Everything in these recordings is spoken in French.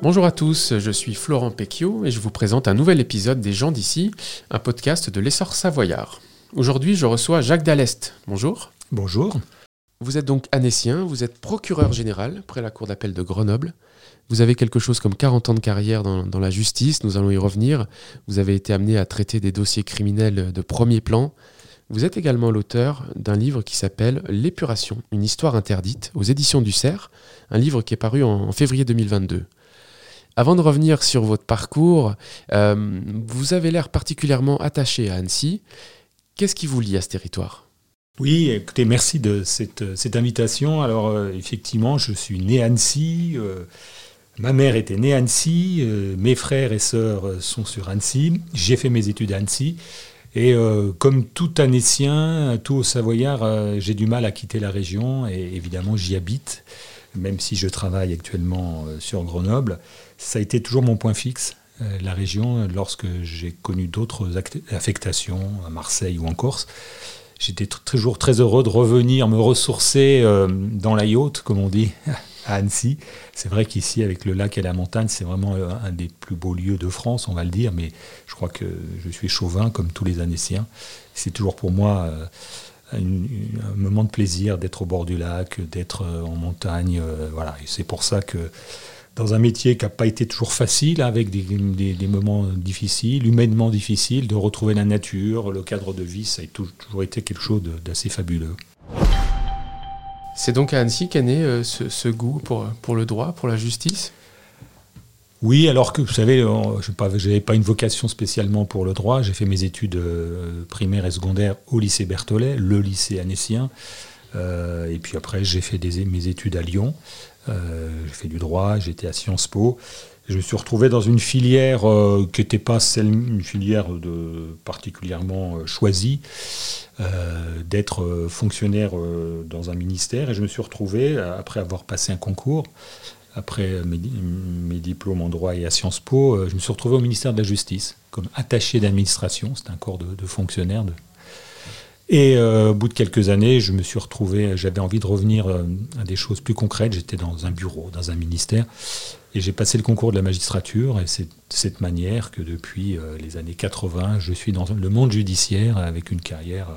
Bonjour à tous, je suis Florent Pecchio et je vous présente un nouvel épisode des gens d'ici, un podcast de l'essor savoyard. Aujourd'hui, je reçois Jacques Dallest. Bonjour. Bonjour. Vous êtes donc anécien, vous êtes procureur général près la cour d'appel de Grenoble. Vous avez quelque chose comme 40 ans de carrière dans, dans, la justice, nous allons y revenir. Vous avez été amené à traiter des dossiers criminels de premier plan. Vous êtes également l'auteur d'un livre qui s'appelle L'épuration, une histoire interdite aux éditions du Cerf, un livre qui est paru en, en février 2022. Avant de revenir sur votre parcours, euh, vous avez l'air particulièrement attaché à Annecy. Qu'est-ce qui vous lie à ce territoire? Oui, écoutez, merci de cette, cette invitation. Alors, euh, effectivement, je suis né à Annecy. Euh, ma mère était née à Annecy. Euh, mes frères et sœurs sont sur Annecy. J'ai fait mes études à Annecy. Et euh, comme tout Annécien, tout Savoyard, euh, j'ai du mal à quitter la région. Et évidemment, j'y habite, même si je travaille actuellement sur Grenoble. Ça a été toujours mon point fixe la région lorsque j'ai connu d'autres affectations à Marseille ou en Corse j'étais toujours très heureux de revenir me ressourcer euh, dans la yacht, comme on dit, à Annecy. C'est vrai qu'ici, avec le lac et la montagne, c'est vraiment euh, un des plus beaux lieux de France, on va le dire, mais je crois que je suis chauvin, comme tous les Annéciens. C'est toujours pour moi euh, un, moment de plaisir d'être au bord du lac, d'être en montagne. voilà, et c'est pour ça que dans un métier qui n'a pas été toujours facile, avec des, des, des, moments difficiles, humainement difficiles, de retrouver la nature, le cadre de vie, ça a toujours été quelque chose d'assez fabuleux. C'est donc à Annecy qu'est né euh, ce, ce, goût pour, pour le droit, pour la justice? Oui, alors que vous savez, je n'avais pas une vocation spécialement pour le droit. J'ai fait mes études euh, primaires et secondaires au lycée Berthollet, le lycée annécien. Euh, et puis après, j'ai fait des, mes études à Lyon. Euh, j'ai fait du droit, j'étais à Sciences Po. Je me suis retrouvé dans une filière euh, qui n'était pas celle, une filière de, particulièrement euh, choisie, d'être fonctionnaire dans un ministère. Et je me suis retrouvé, après avoir passé un concours, après mes, mes, diplômes en droit et à Sciences Po, je me suis retrouvé au ministère de la Justice, comme attaché d'administration. C'est un corps de, de fonctionnaires, de, et euh, au bout de quelques années, je me suis retrouvé, j'avais envie de revenir euh, à des choses plus concrètes. J'étais dans un bureau, dans un ministère, et j'ai passé le concours de la magistrature. Et c'est de cette manière que depuis euh, les années 80, je suis dans le monde judiciaire avec une carrière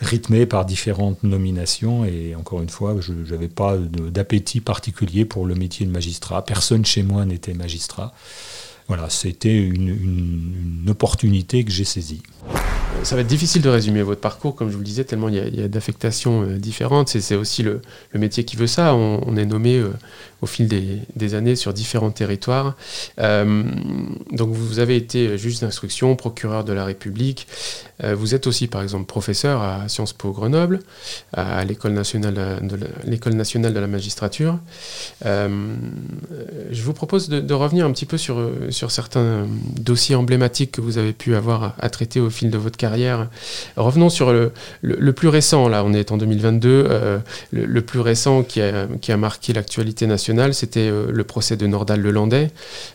rythmée par différentes nominations. Et encore une fois, je n'avais pas d'appétit particulier pour le métier de magistrat. Personne chez moi n'était magistrat. Voilà, c'était une opportunité que j'ai saisie ça va être difficile de résumer votre parcours, comme je vous le disais, tellement il y a, d'affectations euh, différentes. C'est aussi le, métier qui veut ça. On, est nommé euh, au fil des, années sur différents territoires. Euh, donc vous avez été juge d'instruction, procureur de la République. Vous êtes aussi, par exemple, professeur à Sciences Po Grenoble, à l'école nationale de l'école nationale de la magistrature. Je vous propose de, revenir un petit peu sur, sur certains dossiers emblématiques que vous avez pu avoir à traiter au fil de votre carrière. Revenons sur le, plus récent, là on est en 2022, euh, le, plus récent qui a, marqué l'actualité nationale, c'était euh, le procès de Nordal Lelandais.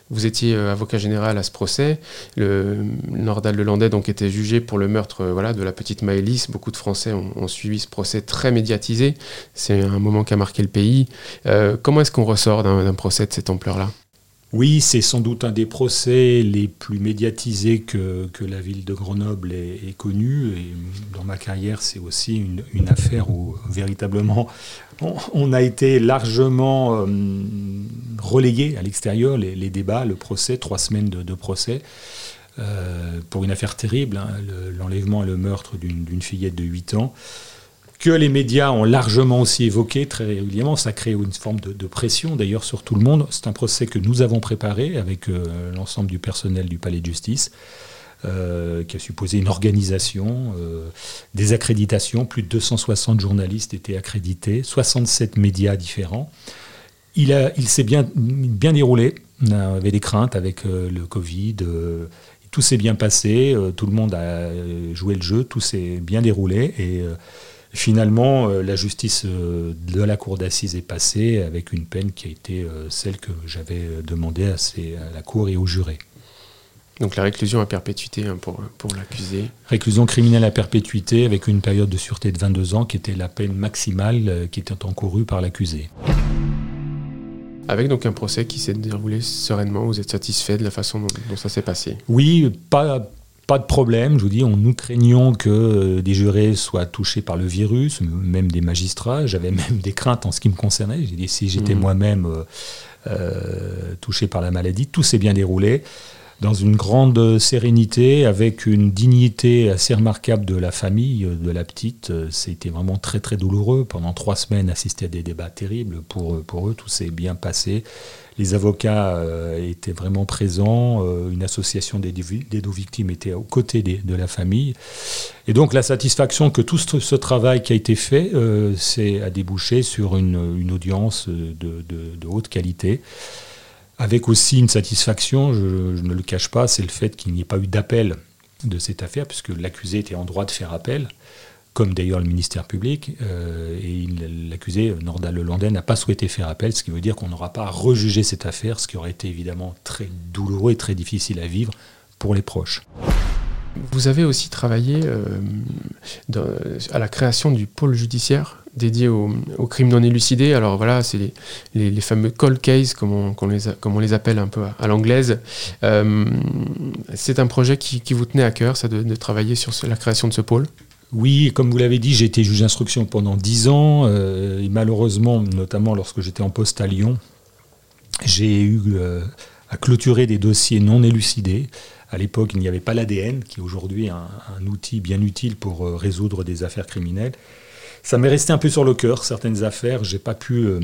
Vous étiez euh, avocat général à ce procès. Le, Nordal Lelandais donc était jugé pour le meurtre de la petite Maëlys. Beaucoup de Français ont, ont suivi ce procès très médiatisé. C'est un moment qui a marqué le pays. Comment est-ce qu'on ressort d'un procès de cette ampleur-là? Oui, c'est sans doute un des procès les plus médiatisés que, la ville de Grenoble ait, ait connu. Et dans ma carrière, c'est aussi une, affaire où véritablement on, a été largement euh, à l'extérieur, les, débats, le procès, trois semaines de, procès. Euh, pour une affaire terrible, hein, l'enlèvement le, et le meurtre d'une fillette de 8 ans. Que les médias ont largement aussi évoqué très régulièrement. Ça crée une forme de, pression d'ailleurs sur tout le monde. C'est un procès que nous avons préparé avec euh, l'ensemble du personnel du palais de justice. Euh, qui a supposé une organisation, euh, des accréditations. Plus de 260 journalistes étaient accrédités, 67 médias différents. Il, il s'est bien, bien déroulé. On avait des craintes avec le Covid. Tout s'est bien passé. Tout le monde a joué le jeu. Tout s'est bien déroulé. Et Finalement, euh, la justice euh, de la cour d'assises est passée avec une peine qui a été euh, celle que j'avais demandé à, la cour et aux jurés. Donc la réclusion à perpétuité hein, pour, pour l'accusé Réclusion criminelle à perpétuité avec une période de sûreté de 22 ans qui était la peine maximale qui était encourue par l'accusé. avec donc un procès qui s'est déroulé sereinement. Vous êtes satisfait de la façon dont, ça s'est passé? Oui, pas, pas de problème. Je vous dis, on, nous craignons que euh, des jurés soient touchés par le virus, même des magistrats. J'avais même des craintes en ce qui me concernait. J'ai dit, si j'étais mmh. moi-même euh, euh, touché par la maladie, tout s'est bien déroulé dans une grande sérénité, avec une dignité assez remarquable de la famille, de la petite. C'était vraiment très très douloureux. Pendant trois semaines, assister à des débats terribles. Pour, pour eux, tout s'est bien passé. Les avocats euh, étaient vraiment présents. Euh, une association des, deux victimes était aux côtés de la famille. Et donc la satisfaction que tout ce, travail qui a été fait euh, a débouché sur une, une audience de, de haute qualité. Avec aussi une satisfaction, je, ne le cache pas, c'est le fait qu'il n'y ait pas eu d'appel de cette affaire, puisque l'accusé était en droit de faire appel, comme d'ailleurs le ministère public, euh, et l'accusé, Nordal Lelandais, n'a pas souhaité faire appel, ce qui veut dire qu'on n'aura pas à rejuger cette affaire, ce qui aurait été évidemment très douloureux et très difficile à vivre pour les proches. Vous avez aussi travaillé euh, à la création du pôle judiciaire dédié aux, crimes non élucidés. Alors voilà, c'est les, fameux cold cases, comme on, les, appelle un peu à, l'anglaise. Euh, c'est un projet qui, vous tenait à cœur, ça, de, travailler sur la création de ce pôle? Oui, comme vous l'avez dit, j'ai été juge d'instruction pendant dix ans. Euh, malheureusement, notamment lorsque j'étais en poste à Lyon, j'ai eu à clôturer des dossiers non élucidés. À l'époque, il n'y avait pas l'ADN, qui est aujourd'hui un, outil bien utile pour euh, résoudre des affaires criminelles. Ça m'est resté un peu sur le cœur, certaines affaires, j'ai pas pu euh,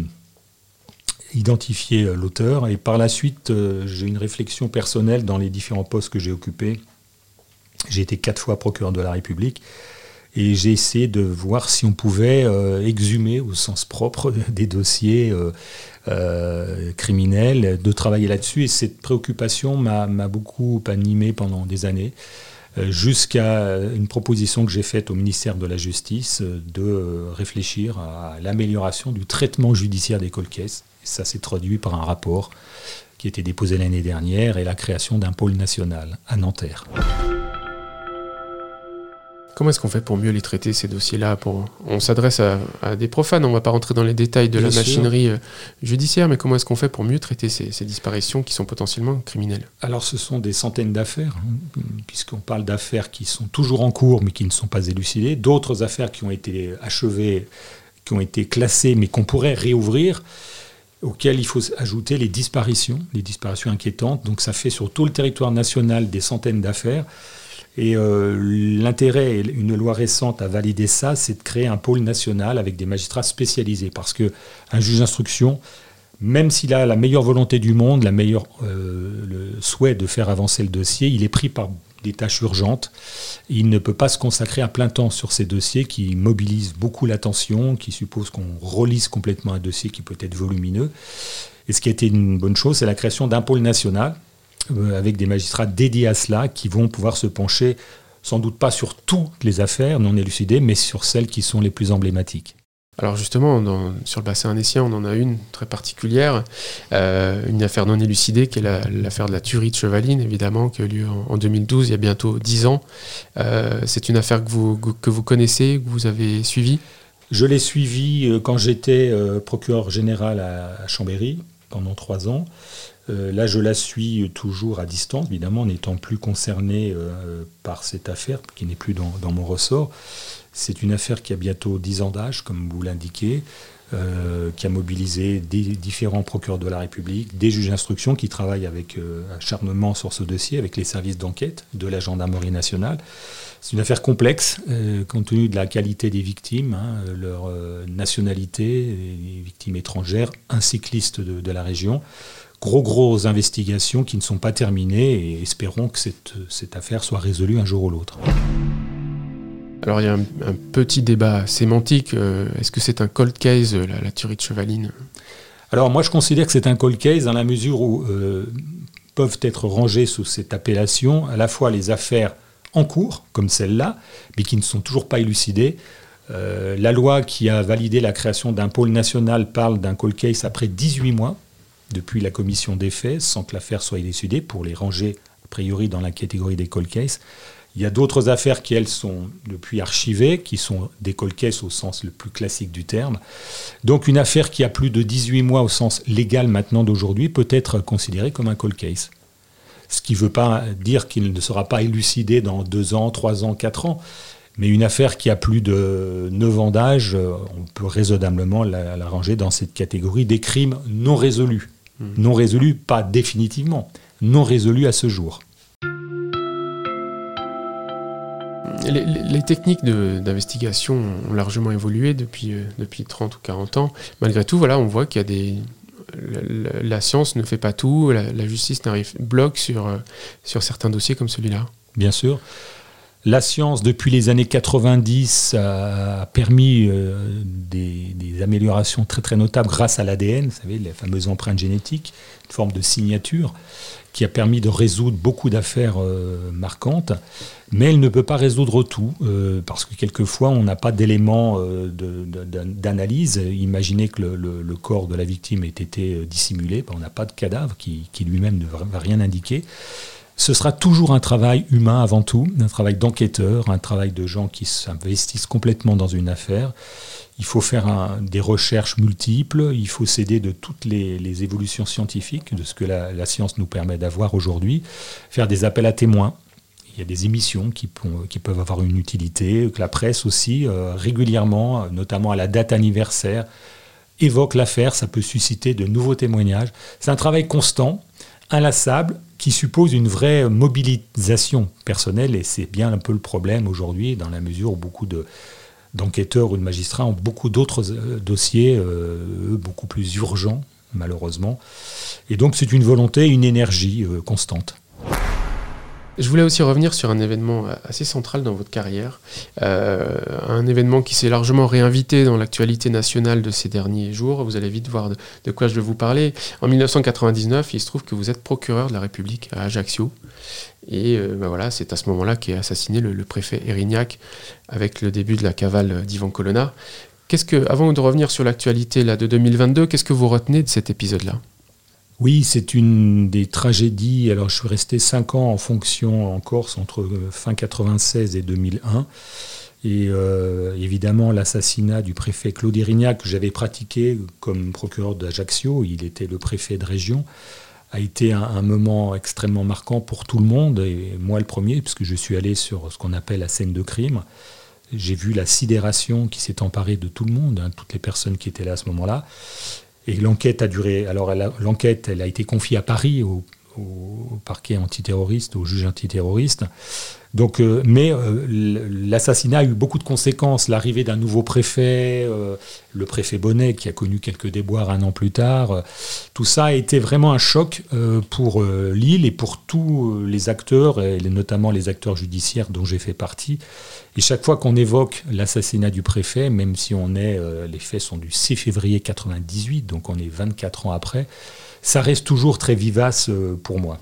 identifier euh, l'auteur. Et par la suite, j'ai une réflexion personnelle dans les différents postes que j'ai occupés. J'ai été quatre fois procureur de la République. Et j'ai essayé de voir si on pouvait exhumer au sens propre des dossiers euh, criminel, de travailler là-dessus. Et cette préoccupation m'a beaucoup animé pendant des années, euh, jusqu'à une proposition que j'ai faite au ministère de la Justice euh, de réfléchir à l'amélioration du traitement judiciaire des colcaisses. Ça s'est traduit par un rapport qui a été déposé l'année dernière et la création d'un pôle national à Nanterre. Comment est-ce qu'on fait pour mieux les traiter, ces dossiers-là pour... On s'adresse à, des profanes, on ne va pas rentrer dans les détails de la machinerie euh, judiciaire, mais comment est-ce qu'on fait pour mieux traiter ces, disparitions qui sont potentiellement criminelles? Alors ce sont des centaines d'affaires, hein, puisqu'on parle d'affaires qui sont toujours en cours mais qui ne sont pas élucidées, d'autres affaires qui ont été achevées, qui ont été classées mais qu'on pourrait réouvrir auxquelles il faut ajouter les disparitions, les disparitions inquiétantes. Donc ça fait sur tout le territoire national des centaines d'affaires. Et euh, l'intérêt, une loi récente a validé ça, c'est de créer un pôle national avec des magistrats spécialisés. Parce qu'un juge d'instruction, même s'il a la meilleure volonté du monde, la meilleure, euh, le souhait de faire avancer le dossier, il est pris par des tâches urgentes. Il ne peut pas se consacrer à plein temps sur ces dossiers qui mobilisent beaucoup l'attention, qui supposent qu'on relise complètement un dossier qui peut être volumineux. Et ce qui a été une bonne chose, c'est la création d'un pôle national avec des magistrats dédiés à cela qui vont pouvoir se pencher sans doute pas sur toutes les affaires non élucidées, mais sur celles qui sont les plus emblématiques. Alors justement, sur le bassin annécien, on en a une très particulière, euh, une affaire non élucidée qui est l'affaire de la tuerie de Chevaline, évidemment, qui a eu lieu en, 2012, il y a bientôt dix ans. Euh, c'est une affaire que vous, que vous connaissez, que vous avez suivie? Je l'ai suivie quand j'étais procureur général à Chambéry pendant trois ans. Euh, là, je la suis toujours à distance, évidemment, n'étant plus concerné euh, par cette affaire qui n'est plus dans, mon ressort. C'est une affaire qui a bientôt 10 ans d'âge, comme vous l'indiquez, euh, qui a mobilisé différents procureurs de la République, des juges d'instruction qui travaillent avec acharnement sur ce dossier, avec les services d'enquête de la gendarmerie nationale. C'est une affaire complexe, compte tenu de la qualité des victimes, hein, leur nationalité, les victimes étrangères, un cycliste de la région gros, gros investigations qui ne sont pas terminées et espérons que cette, cette affaire soit résolue un jour ou l'autre. Alors il y a un, petit débat sémantique. Euh, est-ce que c'est un cold case, la, tuerie de Chevaline? Alors moi je considère que c'est un cold case dans la mesure où euh, peuvent être rangées sous cette appellation à la fois les affaires en cours, comme celle-là, mais qui ne sont toujours pas élucidées. Euh, la loi qui a validé la création d'un pôle national parle d'un cold case après 18 mois depuis la commission des faits sans que l'affaire soit élucidée pour les ranger a priori dans la catégorie des cold cases. Il y a d'autres affaires qui, elles, sont depuis archivées, qui sont des cold cases au sens le plus classique du terme. Donc une affaire qui a plus de 18 mois au sens légal maintenant d'aujourd'hui peut être considérée comme un cold case. Ce qui ne veut pas dire qu'il ne sera pas élucidé dans 2 ans, 3 ans, 4 ans. Mais une affaire qui a plus de 9 ans d'âge, on peut raisonnablement la, ranger dans cette catégorie des crimes non résolus. Mmh. Non résolus, pas définitivement, non résolus à ce jour. Les, techniques d'investigation ont largement évolué depuis, euh, depuis 30 ou 40 ans. Malgré tout, voilà, on voit qu'il y a des. La, science ne fait pas tout, la, justice n'arrive bloque sur, euh, sur certains dossiers comme celui-là. Bien sûr. La science, depuis les années 90, a permis euh, des, améliorations très notables grâce à l'ADN, vous savez, les fameuses empreintes génétiques, une forme de signature qui a permis de résoudre beaucoup d'affaires euh, marquantes, mais elle ne peut pas résoudre tout, euh, parce que quelquefois on n'a pas d'éléments d'analyse. Imaginez que le, corps de la victime ait été dissimulé, ben, on n'a pas de cadavre qui lui-même ne va rien indiquer. Ce sera toujours un travail humain avant tout, un travail d'enquêteur, un travail de gens qui s'investissent complètement dans une affaire il faut faire des recherches multiples, il faut s'aider de toutes les, évolutions scientifiques, de ce que la, science nous permet d'avoir aujourd'hui, faire des appels à témoins. Il y a des émissions qui, peuvent avoir une utilité, que la presse aussi, euh, régulièrement, notamment à la date anniversaire, évoque l'affaire, ça peut susciter de nouveaux témoignages. C'est un travail constant, inlassable, qui suppose une vraie mobilisation personnelle, et c'est bien un peu le problème aujourd'hui, dans la mesure où beaucoup de d'enquêteurs ou de magistrats ont beaucoup d'autres euh, dossiers, euh, beaucoup plus urgents, malheureusement. Et donc c'est une volonté, une énergie euh, constante. Je voulais aussi revenir sur un événement assez central dans votre carrière, un événement qui s'est largement réinvité dans l'actualité nationale de ces derniers jours. Vous allez vite voir de, quoi je vais vous parler. En 1999, il se trouve que vous êtes procureur de la République à Ajaccio. Et euh, ben voilà, c'est à ce moment-là qu'est assassiné le, préfet Erignac avec le début de la cavale d'Ivan Colonna. Qu'est-ce que, avant de revenir sur l'actualité là, de 2022, qu'est-ce que vous retenez de cet épisode-là? Oui, c'est une des tragédies. Alors, je suis resté cinq ans en fonction en Corse entre euh, fin 96 et 2001. Et euh, évidemment, l'assassinat du préfet Claude Erignac, que j'avais pratiqué comme procureur d'Ajaccio, il était le préfet de région, a été un, moment extrêmement marquant pour tout le monde, et moi le premier, puisque je suis allé sur ce qu'on appelle la scène de crime. J'ai vu la sidération qui s'est emparée de tout le monde, hein, toutes les personnes qui étaient là à ce moment-là. Et l'enquête a duré. Alors, l'enquête, elle a été confiée à Paris, au, au parquet antiterroriste, au juge antiterroriste. Donc, euh, mais euh, l'assassinat a eu beaucoup de conséquences. L'arrivée d'un nouveau préfet, euh, le préfet Bonnet, qui a connu quelques déboires un an plus tard, tout ça a été vraiment un choc pour l'île et pour tous les acteurs, et notamment les acteurs judiciaires dont j'ai fait partie. Et chaque fois qu'on évoque l'assassinat du préfet, même si on est, les faits sont du 6 février 98, donc on est 24 ans après, ça reste toujours très vivace pour moi.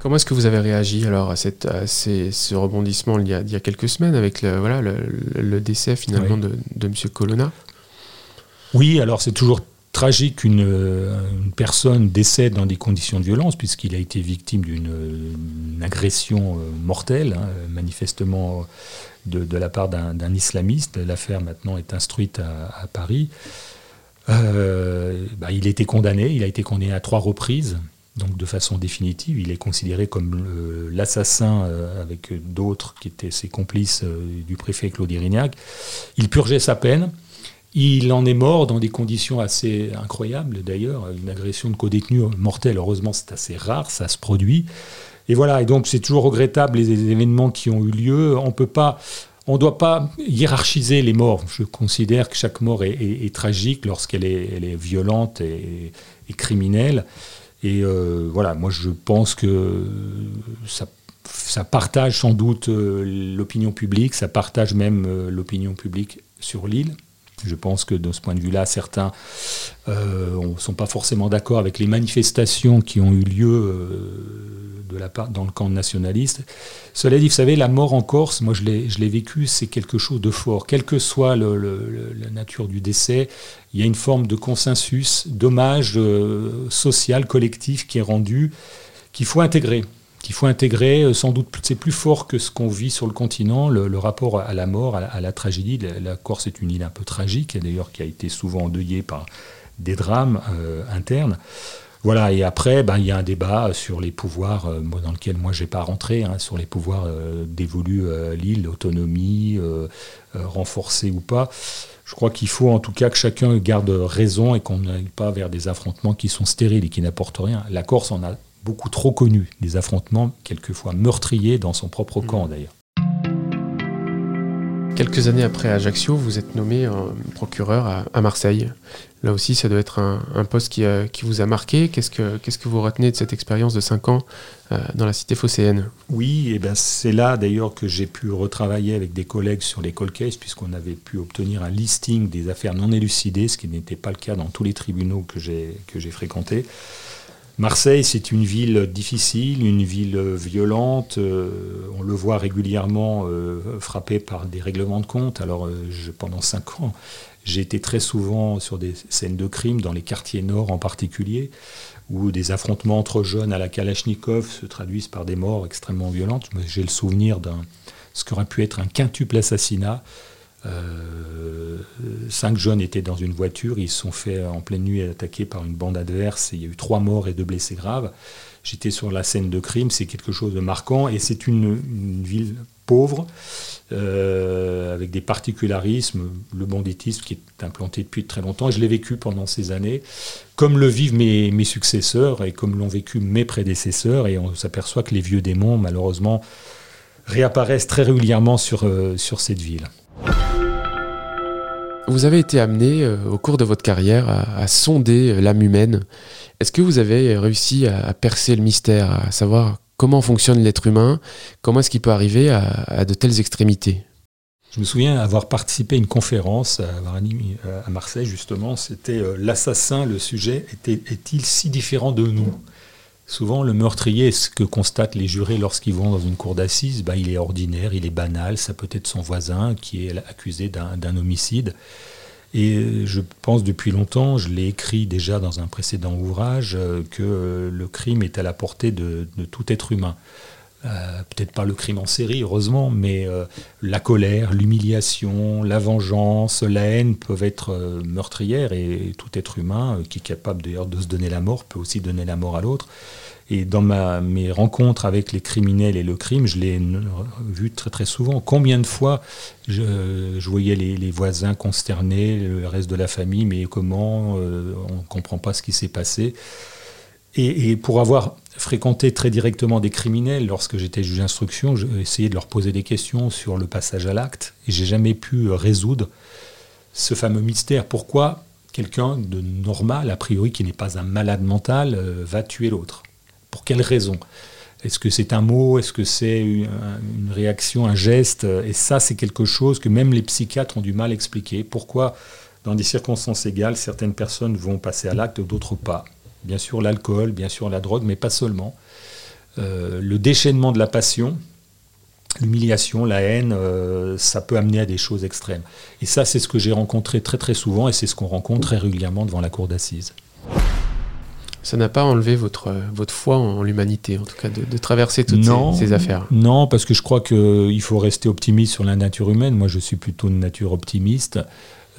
Comment est-ce que vous avez réagi alors à, cette, ce rebondissement il y, a, il y, a, quelques semaines avec le, voilà, le, décès finalement de, de, M. Colonna? Oui, alors c'est toujours tragique qu'une une personne décède dans des conditions de violence puisqu'il a été victime d'une agression euh, mortelle, hein, manifestement de, de, la part d'un islamiste. L'affaire maintenant est instruite à, Paris. Euh, bah, il été condamné, il a été condamné à trois reprises donc de façon définitive. Il est considéré comme l'assassin euh, avec d'autres qui étaient ses complices euh, du préfet Claude Irignac. Il purgeait sa peine. Il en est mort dans des conditions assez incroyables d'ailleurs, une agression de co-détenu mortelle. Heureusement, c'est assez rare, ça se produit. Et voilà, et donc c'est toujours regrettable les événements qui ont eu lieu. On peut pas, on ne doit pas hiérarchiser les morts. Je considère que chaque mort est, tragique lorsqu'elle est, violente et, et criminelle. Et euh, voilà, moi je pense que ça, partage sans doute euh, l'opinion publique, ça partage même euh, l'opinion publique sur l'île. Je pense que de ce point de vue-là, certains ne sont pas forcément d'accord avec les manifestations qui ont eu lieu de la part, dans le camp nationaliste. Cela dit, vous savez, la mort en Corse, moi je l'ai vécu, c'est quelque chose de fort. Quelle que soit la nature du décès, il y a une forme de consensus, d'hommage euh, social, collectif qui est rendu, qu'il faut intégrer qu'il faut intégrer. Sans doute, c'est plus fort que ce qu'on vit sur le continent, le, rapport à la mort, à la, tragédie. La, Corse est une île un peu tragique, d'ailleurs, qui a été souvent endeuillée par des drames internes. Voilà, et après, ben, il y a un débat sur les pouvoirs, euh, dans lequel moi je n'ai pas rentré, hein, sur les pouvoirs euh, dévolus à l'île, l'autonomie, euh, renforcée ou pas. Je crois qu'il faut en tout cas que chacun garde raison et qu'on n'aille pas vers des affrontements qui sont stériles et qui n'apportent rien. La Corse en a beaucoup trop connu, des affrontements quelquefois meurtriers dans son propre camp mmh. d'ailleurs. Quelques années après Ajaccio, vous êtes nommé procureur à, Marseille. Là aussi, ça doit être un, poste qui, qui, vous a marqué. Qu'est-ce que, vous retenez de cette expérience de 5 ans euh, dans la cité phocéenne? Oui, et ben c'est là d'ailleurs que j'ai pu retravailler avec des collègues sur les cold cases, puisqu'on avait pu obtenir un listing des affaires non élucidées, ce qui n'était pas le cas dans tous les tribunaux que j'ai fréquentés. Marseille, c'est une ville difficile, une ville violente. Euh, on le voit régulièrement euh, frappé par des règlements de compte. Alors, euh, pendant cinq ans, j'ai été très souvent sur des scènes de crime, dans les quartiers nord en particulier, où des affrontements entre jeunes à la Kalachnikov se traduisent par des morts extrêmement violentes. J'ai le souvenir d'un ce qu'aurait pu être un quintuple assassinat euh, cinq jeunes étaient dans une voiture, ils se sont fait en pleine nuit attaquer par une bande adverse, il y a eu trois morts et deux blessés graves. J'étais sur la scène de crime, c'est quelque chose de marquant, et c'est une, ville pauvre, euh, avec des particularismes, le banditisme qui est implanté depuis très longtemps, je l'ai vécu pendant ces années, comme le vivent mes, mes successeurs et comme l'ont vécu mes prédécesseurs, et on s'aperçoit que les vieux démons, malheureusement, réapparaissent très régulièrement sur, euh, sur cette ville. Vous avez été amené euh, au cours de votre carrière à, sonder euh, l'âme humaine. Est-ce que vous avez réussi à, percer le mystère, à savoir comment fonctionne l'être humain, comment est-ce qu'il peut arriver à, de telles extrémités? Je me souviens avoir participé à une conférence à, Marseille, justement. C'était euh, l'assassin, le sujet, est-il si différent de nous? Souvent, le meurtrier, ce que constatent les jurés lorsqu'ils vont dans une cour d'assises, bah, il est ordinaire, il est banal, ça peut être son voisin qui est accusé d'un homicide. Et je pense depuis longtemps, je l'ai écrit déjà dans un précédent ouvrage, euh, que le crime est à la portée de, tout être humain. Euh, peut-être pas le crime en série, heureusement, mais euh, la colère, l'humiliation, la vengeance, la haine peuvent être meurtrières et tout être humain qui est capable d'ailleurs de se donner la mort peut aussi donner la mort à l'autre. Et dans mes rencontres avec les criminels et le crime, je l'ai vu très très souvent. Combien de fois je, voyais les, voisins consternés, le reste de la famille, mais comment On ne comprend pas ce qui s'est passé. Et, pour avoir fréquenté très directement des criminels. Lorsque j'étais juge d'instruction, j'ai essayé de leur poser des questions sur le passage à l'acte et j'ai jamais pu résoudre ce fameux mystère. Pourquoi quelqu'un de normal, a priori qui n'est pas un malade mental, euh, va tuer l'autre? Pour quelle raison? Est-ce que c'est un mot? Est-ce que c'est une, réaction, un geste? Et ça, c'est quelque chose que même les psychiatres ont du mal à expliquer. Pourquoi, dans des circonstances égales, certaines personnes vont passer à l'acte, d'autres pas? Bien sûr l'alcool, bien sûr la drogue, mais pas seulement. Euh, le déchaînement de la passion, l'humiliation, la haine, euh, ça peut amener à des choses extrêmes. Et ça, c'est ce que j'ai rencontré très très souvent et c'est ce qu'on rencontre très régulièrement devant la cour d'assises. Ça n'a pas enlevé votre, votre foi en l'humanité, en tout cas, de, traverser toutes ces, affaires Non, parce que je crois qu'il faut rester optimiste sur la nature humaine. Moi, je suis plutôt une nature optimiste.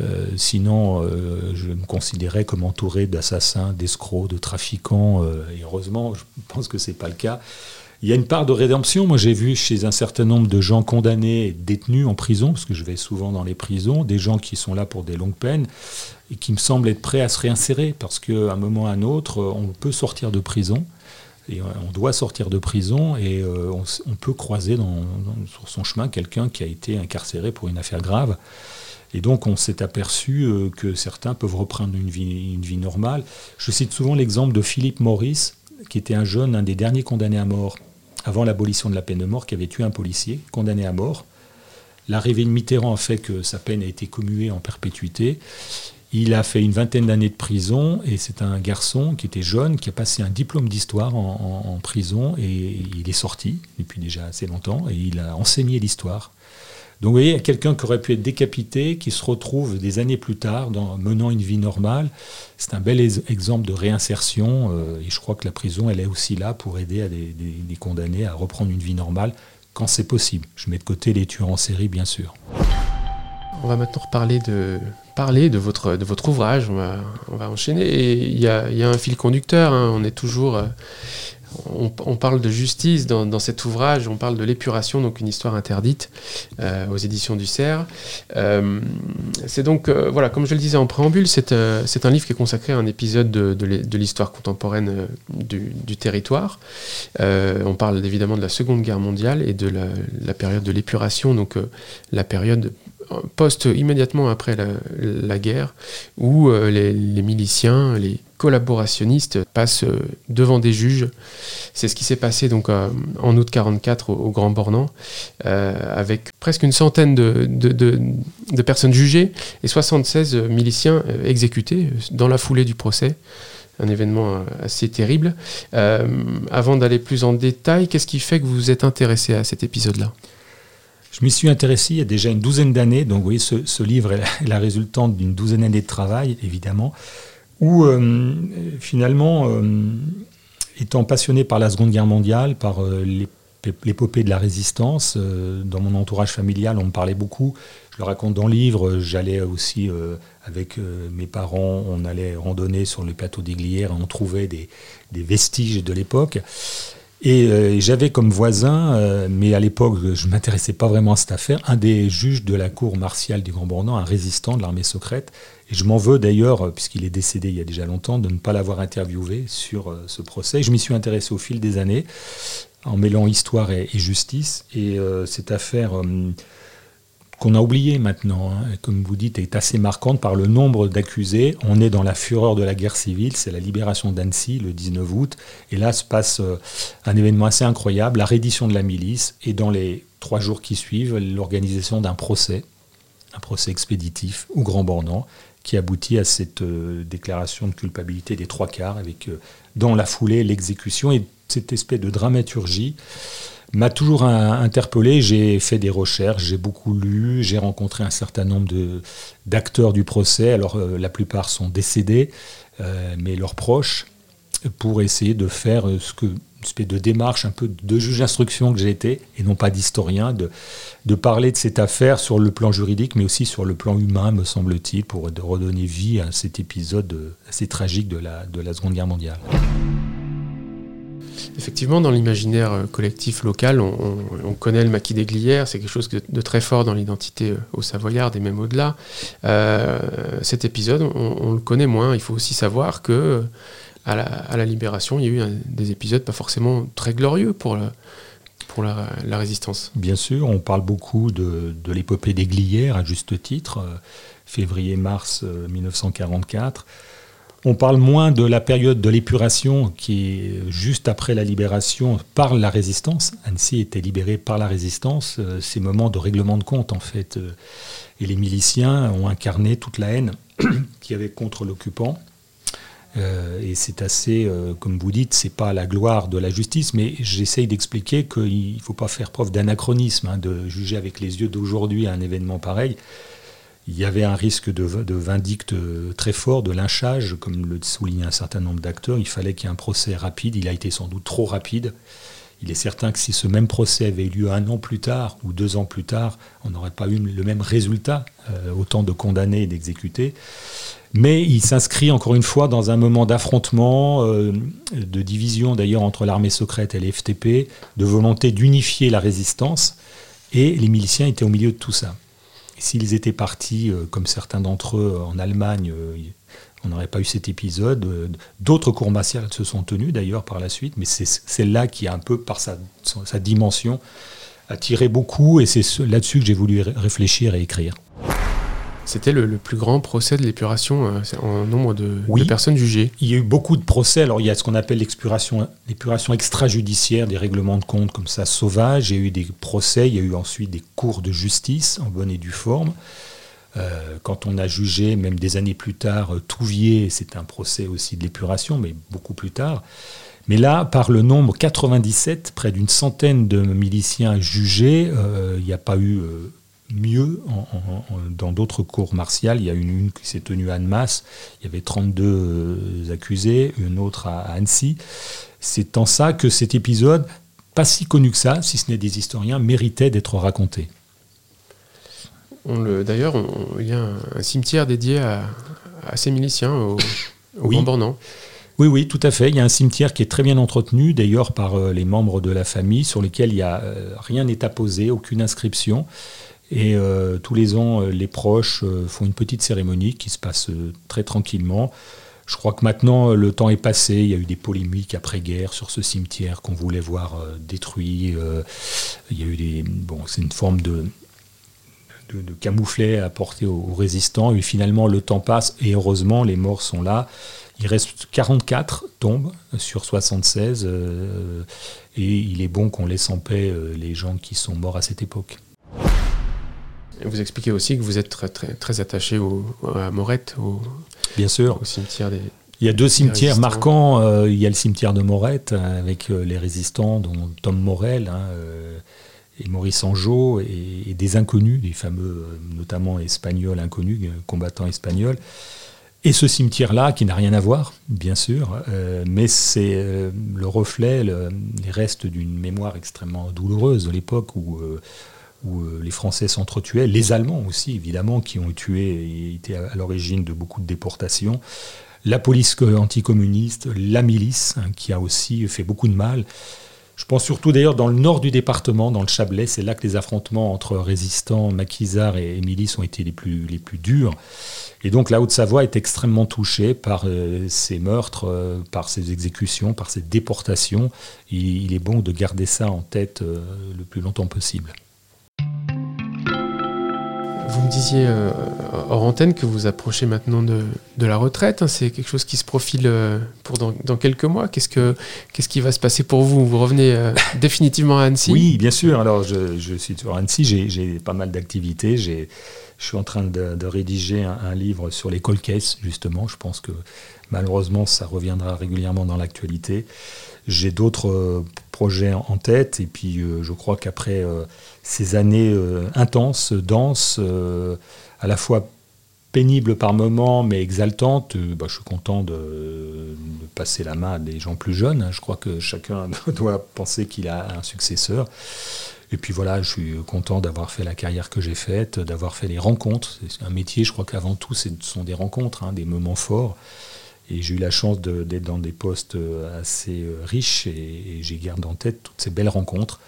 Euh, sinon, euh, je me considérais comme entouré d'assassins, d'escrocs, de trafiquants. Euh, et heureusement, je pense que ce n'est pas le cas. Il y a une part de rédemption. Moi, j'ai vu chez un certain nombre de gens condamnés et détenus en prison, parce que je vais souvent dans les prisons, des gens qui sont là pour des longues peines et qui me semblent être prêts à se réinsérer, parce qu'à un moment ou à un autre, on peut sortir de prison. Et on doit sortir de prison et on, peut croiser sur son chemin quelqu'un qui a été incarcéré pour une affaire grave. Et donc on s'est aperçu euh, que certains peuvent reprendre une vie, normale. Je cite souvent l'exemple de Philippe Maurice, qui était un jeune, un des derniers condamnés à mort avant l'abolition de la peine de mort, qui avait tué un policier, condamné à mort. L'arrivée de Mitterrand a fait que sa peine a été commuée en perpétuité. Il a fait une vingtaine d'années de prison et c'est un garçon qui était jeune, qui a passé un diplôme d'histoire en, prison et il est sorti depuis déjà assez longtemps et il a enseigné l'histoire Donc vous voyez, quelqu'un qui aurait pu être décapité, qui se retrouve des années plus tard menant une vie normale, c'est un bel exemple de réinsertion. Euh, et je crois que la prison, elle est aussi là pour aider à des, condamnés à reprendre une vie normale quand c'est possible. Je mets de côté les tueurs en série, bien sûr. On va maintenant reparler de, parler de votre, de votre ouvrage. On va, on va enchaîner. il y a, y a, un fil conducteur. Hein. On est toujours. Euh, on, parle de justice dans, cet ouvrage, on parle de l'épuration, donc une histoire interdite euh, aux éditions du Cerf. Euh, c'est donc, voilà, comme je le disais en préambule, c'est un livre qui est consacré à un épisode de, l'histoire contemporaine du, territoire. on parle évidemment de la Seconde Guerre mondiale et de la, période de l'épuration, donc la période post immédiatement après la, guerre, où euh, les, miliciens, les collaborationnistes passent euh, devant des juges. C'est ce qui s'est passé donc euh, en août 44 au, Grand Bornand, avec presque une centaine de, de, personnes jugées et 76 miliciens exécutés dans la foulée du procès un événement assez terrible. avant d'aller plus en détail, qu'est-ce qui fait que vous vous êtes intéressé à cet épisode-là? Je m'y suis intéressé il y a déjà une douzaine d'années, donc vous voyez, ce, livre est la, résultante d'une douzaine d'années de travail, évidemment, où euh, finalement, euh, étant passionné par la Seconde Guerre mondiale, par euh, l'épopée de la résistance, dans mon entourage familial, on me parlait beaucoup, je le raconte dans le livre, j'allais aussi avec mes parents, on allait randonner sur le plateau d'Iglières, on trouvait des vestiges de l'époque. Euh, et j'avais comme voisin, euh, mais à l'époque je ne m'intéressais pas vraiment à cette affaire, un des juges de la cour martiale du Grand Bornand, un résistant de l'armée secrète. Et je m'en veux d'ailleurs, puisqu'il est décédé il y a déjà longtemps, de ne pas l'avoir interviewé sur euh, ce procès. Je m'y suis intéressé au fil des années, en mêlant histoire et, justice. Et cette affaire qu'on a oublié maintenant, hein, comme vous dites, est assez marquante par le nombre d'accusés. On est dans la fureur de la guerre civile, c'est la libération d'Annecy le 19 août, et là se passe euh, un événement assez incroyable, la reddition de la milice, et dans les trois jours qui suivent, l'organisation d'un procès, un procès expéditif au Grand Bornand, qui aboutit à cette euh, déclaration de culpabilité des trois quarts, avec euh, dans la foulée l'exécution et cette espèce de dramaturgie m'a toujours interpellé. J'ai fait des recherches, j'ai beaucoup lu, j'ai rencontré un certain nombre d'acteurs du procès. Alors euh, la plupart sont décédés, euh, mais leurs proches, pour essayer de faire euh, ce que une espèce de démarche un peu de juge d'instruction que j'ai été, et non pas d'historien, de, de parler de cette affaire sur le plan juridique, mais aussi sur le plan humain, me semble-t-il, pour redonner vie à cet épisode assez tragique de la, de la Seconde Guerre mondiale. Effectivement, dans l'imaginaire euh, collectif local, on, connaît le maquis des Glières, c'est quelque chose de, très fort dans l'identité euh, au Savoyard et même au-delà. Euh, cet épisode, on, le connaît moins. Il faut aussi savoir que à la, Libération, il y a eu des épisodes pas forcément très glorieux pour, la, résistance. Bien sûr, on parle beaucoup de, de l'épopée des Glières, à juste titre, février-mars 1944. On parle moins de la période de l'épuration qui est juste après la libération par la résistance. Annecy était libérée par la résistance. Euh, ces moments de règlement de compte, en fait. Euh, et les miliciens ont incarné toute la haine qu'il y avait contre l'occupant. Euh, et c'est assez, comme vous dites, c'est pas la gloire de la justice, mais j'essaye d'expliquer qu'il ne faut pas faire preuve d'anachronisme, hein, de juger avec les yeux d'aujourd'hui un événement pareil il y avait un risque de, vindicte très fort, de lynchage, comme le soulignait un certain nombre d'acteurs. Il fallait qu'il y ait un procès rapide. Il a été sans doute trop rapide. Il est certain que si ce même procès avait eu lieu un an plus tard ou deux ans plus tard, on n'aurait pas eu le même résultat, euh, autant de condamnés et d'exécutés. Mais il s'inscrit encore une fois dans un moment d'affrontement, euh, de division d'ailleurs entre l'armée secrète et les FTP, de volonté d'unifier la résistance. Et les miliciens étaient au milieu de tout ça. S'ils étaient partis, euh, comme certains d'entre eux, en Allemagne, euh, on n'aurait pas eu cet épisode. Euh, d'autres cours martiales se sont tenus d'ailleurs par la suite, mais c'est celle-là qui a un peu, par sa, sa dimension, attiré beaucoup, et c'est là-dessus que j'ai voulu réfléchir et écrire. C'était le, plus grand procès de l'épuration euh, en nombre de, personnes jugées. Il y a eu beaucoup de procès. Alors il y a ce qu'on appelle l'épuration extrajudiciaire, des règlements de compte comme ça sauvages. Il y a eu des procès, il y a eu ensuite des cours de justice en bonne et due forme. Euh, quand on a jugé, même des années plus tard, euh, Touvier, c'est un procès aussi de l'épuration, mais beaucoup plus tard. Mais là, par le nombre 97, près d'une centaine de miliciens jugés, il n'y a pas eu mieux dans d'autres cours martiales. Il y a une, une qui s'est tenue à Annemasse, il y avait 32 accusés, une autre à Annecy. C'est en ça que cet épisode, pas si connu que ça, si ce n'est des historiens, méritait d'être raconté. D'ailleurs, il y a un, cimetière dédié à, ces miliciens, aux, oui. Oui, oui, tout à fait. Il y a un cimetière qui est très bien entretenu, d'ailleurs par euh, les membres de la famille, sur lesquels il y a, euh, rien n'est apposé, aucune inscription. Et euh, tous les ans, les proches font une petite cérémonie qui se passe très tranquillement. Je crois que maintenant, le temps est passé. Il y a eu des polémiques après-guerre sur ce cimetière qu'on voulait voir détruit. il y a eu des. Bon, c'est une forme de, de, de camouflet apporté aux, résistants. Et finalement, le temps passe et heureusement, les morts sont là. Il reste 44 tombes sur 76 euh, et il est bon qu'on laisse en paix euh, les gens qui sont morts à cette époque. Vous expliquez aussi que vous êtes très, très, très attaché au, à Morette, au, Bien sûr. au cimetière des, il y a deux cimetières marquants. Euh, il y a le cimetière de Morette avec les résistants, dont Tom Morel hein, et Maurice Angeau, et, des inconnus, des fameux, notamment espagnols inconnus, combattants espagnols. Et ce cimetière-là, qui n'a rien à voir, bien sûr, euh, mais c'est euh, le reflet, les restes d'une mémoire extrêmement douloureuse de l'époque où, euh, où les Français s'entretuaient, les Allemands aussi, évidemment, qui ont tué et étaient à, l'origine de beaucoup de déportations, la police anticommuniste, la milice, hein, qui a aussi fait beaucoup de mal. Je pense surtout d'ailleurs dans le nord du département, dans le Chablais, c'est là que les affrontements entre résistants, maquisards et, milices ont été les plus, durs. Et donc la Haute-Savoie est extrêmement touchée par euh, ces meurtres, euh, par ces exécutions, par ces déportations. il est bon de garder ça en tête euh, le plus longtemps possible. Vous me disiez hors antenne que vous approchez maintenant de, la retraite. Hein. c'est quelque chose qui se profile pour dans, quelques mois. Qu'est-ce, que, qu'est-ce qui va se passer pour vous? Vous revenez définitivement à Annecy? Oui, bien sûr. Alors je, je suis sur Annecy. J'ai, pas mal d'activités. J'ai je suis en train de, rédiger un, livre sur les colcaisses, justement. Je pense que malheureusement, ça reviendra régulièrement dans l'actualité. J'ai d'autres euh, projets en tête, et puis euh, je crois qu'après euh, ces années intenses, denses, à la fois pénibles par moments, mais exaltantes, bah, je suis content de, passer la main à des gens plus jeunes. Je crois que chacun doit penser qu'il a un successeur. Et puis voilà, je suis content d'avoir fait la carrière que j'ai faite, d'avoir fait les rencontres. C'est un métier, je crois qu'avant tout, ce sont des rencontres, hein, des moments forts. Et j'ai eu la chance d'être dans des postes euh, assez euh, riches et, j'ai gardé en tête toutes ces belles rencontres.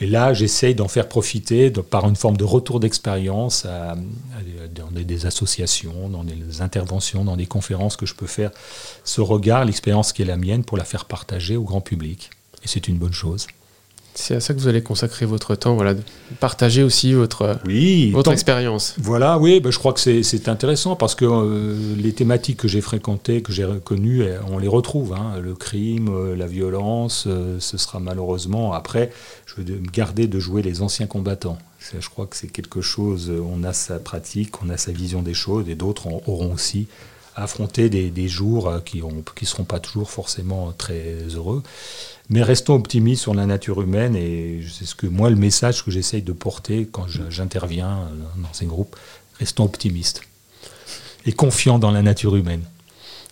Et là, j'essaye d'en faire profiter par une forme de retour d'expérience dans des, associations, dans des interventions, dans des conférences que je peux faire. Ce regard, l'expérience qui est la mienne, pour la faire partager au grand public. Et c'est une bonne chose. C'est à ça que vous allez consacrer votre temps, voilà, partager aussi votre, oui, votre expérience. Voilà, oui, ben, je crois que c'est intéressant parce que euh, les thématiques que j'ai fréquentées, que j'ai reconnues, eh, on les retrouve. Hein. le crime, euh, la violence, euh, ce sera malheureusement. Après, je vais garder de jouer les anciens combattants. Je crois que c'est quelque chose, on a sa pratique, on a sa vision des choses et d'autres auront aussi affronté des, des jours qui ne qui seront pas toujours forcément très heureux. Mais restons optimistes sur la nature humaine et c'est ce que moi le message que j'essaye de porter quand j'interviens dans ces groupes. Restons optimistes et confiants dans la nature humaine.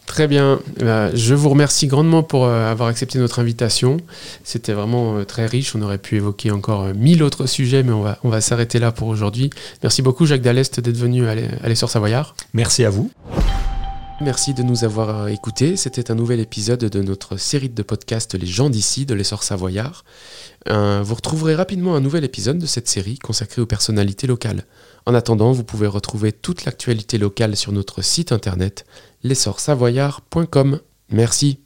Très bien. Euh, je vous remercie grandement pour euh, avoir accepté notre invitation. C'était vraiment euh, très riche. On aurait pu évoquer encore mille autres sujets, mais on va, on va s'arrêter là pour aujourd'hui. Merci beaucoup, Jacques Dallest, d'être venu à l'Essor Savoyard. Merci à vous. Merci de nous avoir écoutés. C'était un nouvel épisode de notre série de podcasts Les gens d'ici de l'essor savoyard. vous retrouverez rapidement un nouvel épisode de cette série consacrée aux personnalités locales. En attendant, vous pouvez retrouver toute l'actualité locale sur notre site internet l'essorsavoyard.com. Merci.